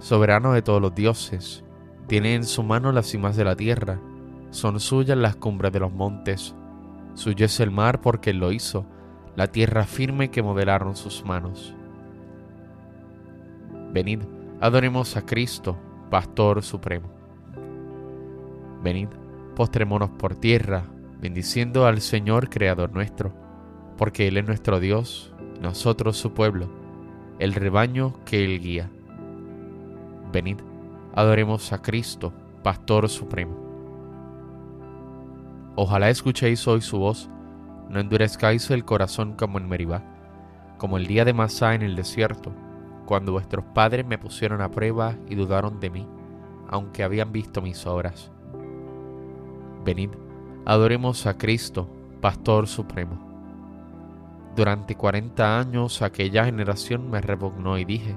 soberano de todos los dioses, tiene en su mano las cimas de la tierra, son suyas las cumbres de los montes, suyo es el mar porque él lo hizo, la tierra firme que modelaron sus manos. Venid, adoremos a Cristo, Pastor Supremo. Venid, postrémonos por tierra, bendiciendo al Señor Creador nuestro, porque Él es nuestro Dios, nosotros su pueblo, el rebaño que Él guía. Venid, adoremos a Cristo, Pastor Supremo. Ojalá escuchéis hoy su voz, no endurezcáis el corazón como en Meribá, como el día de Masá en el desierto, cuando vuestros padres me pusieron a prueba y dudaron de mí, aunque habían visto mis obras. Venid, adoremos a Cristo, Pastor Supremo. Durante cuarenta años aquella generación me repugnó y dije,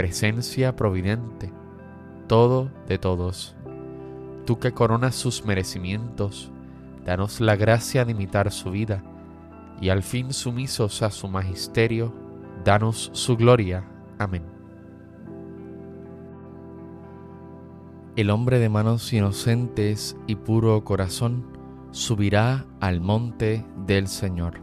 presencia providente, todo de todos. Tú que coronas sus merecimientos, danos la gracia de imitar su vida, y al fin sumisos a su magisterio, danos su gloria. Amén. El hombre de manos inocentes y puro corazón subirá al monte del Señor.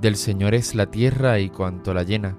Del Señor es la tierra y cuanto la llena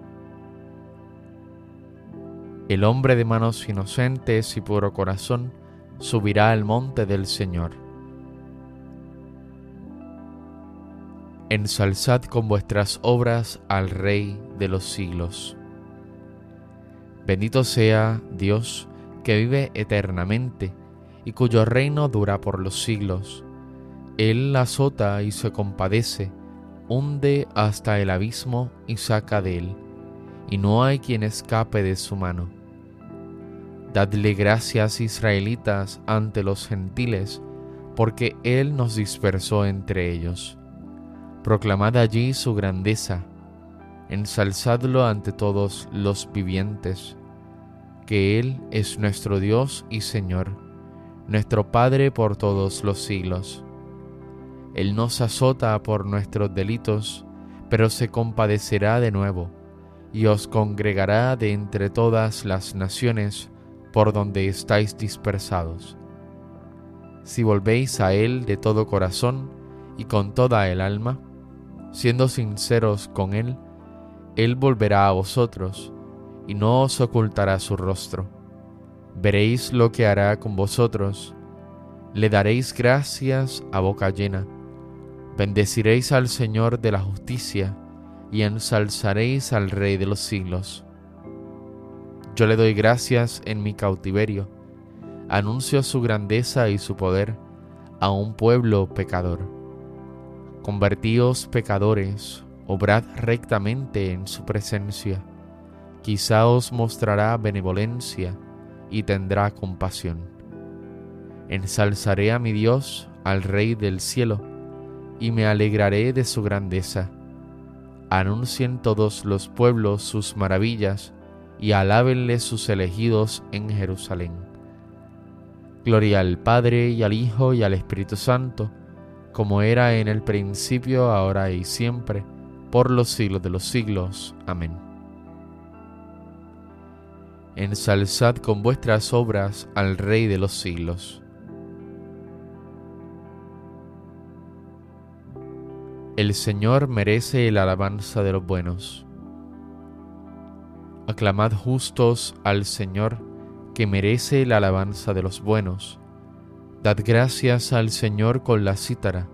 El hombre de manos inocentes y puro corazón subirá al monte del Señor. Ensalzad con vuestras obras al Rey de los siglos. Bendito sea Dios que vive eternamente y cuyo reino dura por los siglos. Él azota y se compadece, hunde hasta el abismo y saca de él, y no hay quien escape de su mano Dadle gracias israelitas ante los gentiles, porque Él nos dispersó entre ellos. Proclamad allí su grandeza, ensalzadlo ante todos los vivientes, que Él es nuestro Dios y Señor, nuestro Padre por todos los siglos. Él nos azota por nuestros delitos, pero se compadecerá de nuevo, y os congregará de entre todas las naciones, por donde estáis dispersados. Si volvéis a Él de todo corazón y con toda el alma, siendo sinceros con Él, Él volverá a vosotros y no os ocultará su rostro. Veréis lo que hará con vosotros, le daréis gracias a boca llena, bendeciréis al Señor de la justicia y ensalzaréis al Rey de los siglos yo le doy gracias en mi cautiverio, anuncio su grandeza y su poder a un pueblo pecador. Convertíos pecadores, obrad rectamente en su presencia, quizá os mostrará benevolencia y tendrá compasión. Ensalzaré a mi Dios, al Rey del cielo, y me alegraré de su grandeza. Anuncien todos los pueblos sus maravillas, y alábenle sus elegidos en Jerusalén. Gloria al Padre y al Hijo y al Espíritu Santo, como era en el principio, ahora y siempre, por los siglos de los siglos. Amén. Ensalzad con vuestras obras al Rey de los siglos. El Señor merece la alabanza de los buenos Aclamad justos al Señor, que merece la alabanza de los buenos. Dad gracias al Señor con la cítara,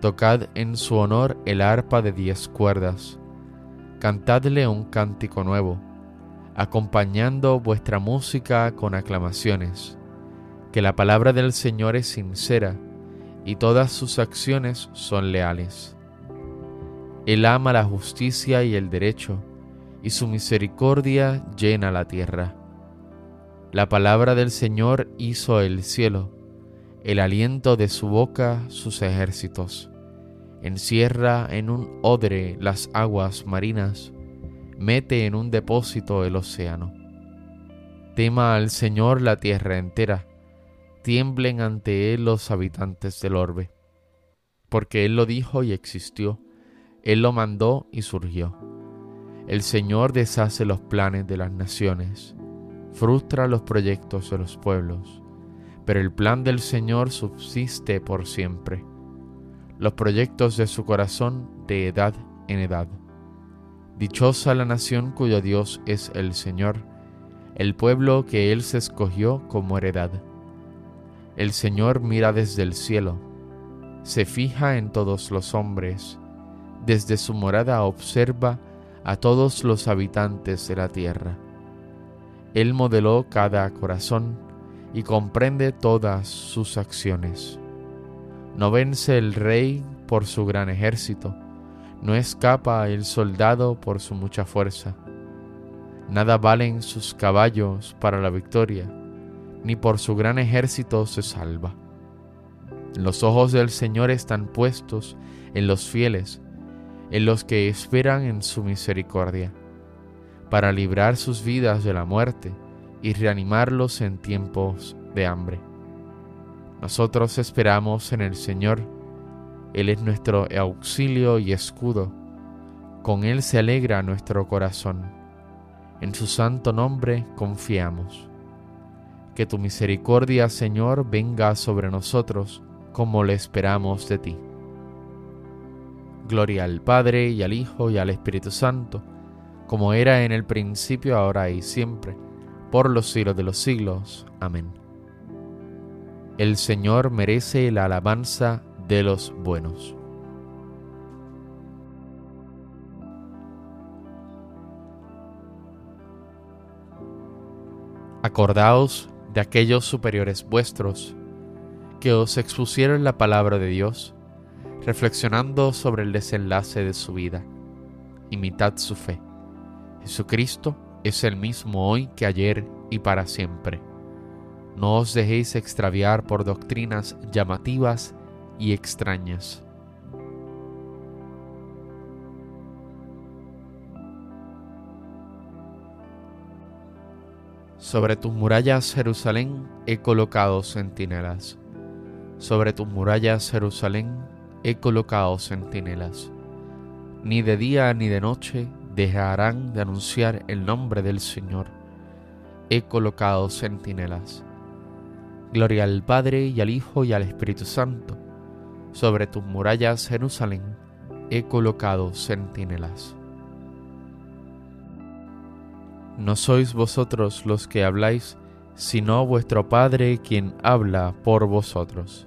tocad en su honor el arpa de diez cuerdas, cantadle un cántico nuevo, acompañando vuestra música con aclamaciones, que la palabra del Señor es sincera y todas sus acciones son leales. Él ama la justicia y el derecho, y su misericordia llena la tierra. La palabra del Señor hizo el cielo, el aliento de su boca sus ejércitos. Encierra en un odre las aguas marinas, mete en un depósito el océano. Tema al Señor la tierra entera, tiemblen ante Él los habitantes del orbe. Porque Él lo dijo y existió, Él lo mandó y surgió. El Señor deshace los planes de las naciones, frustra los proyectos de los pueblos, pero el plan del Señor subsiste por siempre, los proyectos de su corazón de edad en edad. Dichosa la nación cuyo Dios es el Señor, el pueblo que Él se escogió como heredad. El Señor mira desde el cielo, se fija en todos los hombres, desde su morada observa a todos los habitantes de la tierra. Él modeló cada corazón y comprende todas sus acciones. No vence el rey por su gran ejército, no escapa el soldado por su mucha fuerza. Nada valen sus caballos para la victoria, ni por su gran ejército se salva. Los ojos del Señor están puestos en los fieles, en los que esperan en su misericordia, para librar sus vidas de la muerte y reanimarlos en tiempos de hambre. Nosotros esperamos en el Señor, Él es nuestro auxilio y escudo, con Él se alegra nuestro corazón, en su santo nombre confiamos. Que tu misericordia, Señor, venga sobre nosotros como le esperamos de ti. Gloria al Padre y al Hijo y al Espíritu Santo, como era en el principio, ahora y siempre, por los siglos de los siglos. Amén. El Señor merece la alabanza de los buenos. Acordaos de aquellos superiores vuestros que os expusieron la palabra de Dios reflexionando sobre el desenlace de su vida. Imitad su fe. Jesucristo es el mismo hoy que ayer y para siempre. No os dejéis extraviar por doctrinas llamativas y extrañas. Sobre tus murallas, Jerusalén, he colocado centinelas. Sobre tus murallas, Jerusalén, he colocado centinelas. Ni de día ni de noche dejarán de anunciar el nombre del Señor. He colocado centinelas. Gloria al Padre y al Hijo y al Espíritu Santo. Sobre tus murallas, Jerusalén, he colocado centinelas. No sois vosotros los que habláis, sino vuestro Padre quien habla por vosotros.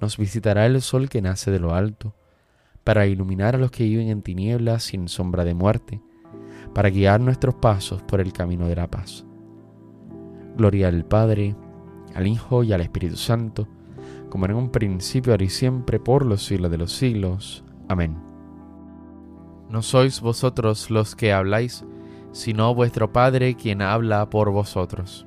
nos visitará el sol que nace de lo alto, para iluminar a los que viven en tinieblas sin sombra de muerte, para guiar nuestros pasos por el camino de la paz. Gloria al Padre, al Hijo y al Espíritu Santo, como en un principio, ahora y siempre, por los siglos de los siglos. Amén. No sois vosotros los que habláis, sino vuestro Padre quien habla por vosotros.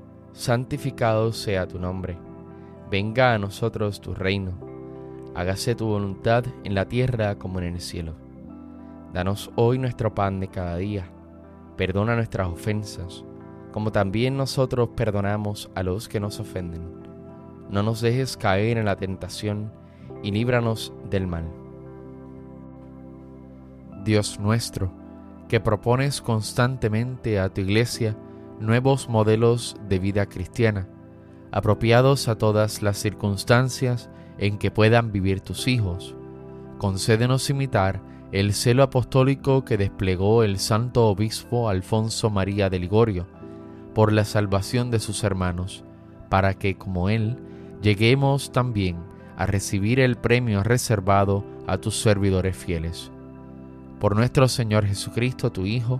santificado sea tu nombre. Venga a nosotros tu reino. Hágase tu voluntad en la tierra como en el cielo. Danos hoy nuestro pan de cada día Perdona nuestras ofensas, como también nosotros perdonamos a los que nos ofenden. No nos dejes caer en la tentación y líbranos del mal. Dios nuestro, que propones constantemente a tu iglesia nuevos modelos de vida cristiana, apropiados a todas las circunstancias en que puedan vivir tus hijos, concédenos imitar el celo apostólico que desplegó el santo obispo Alfonso María de Ligorio por la salvación de sus hermanos, para que, como él, lleguemos también a recibir el premio reservado a tus servidores fieles. Por nuestro Señor Jesucristo, tu Hijo,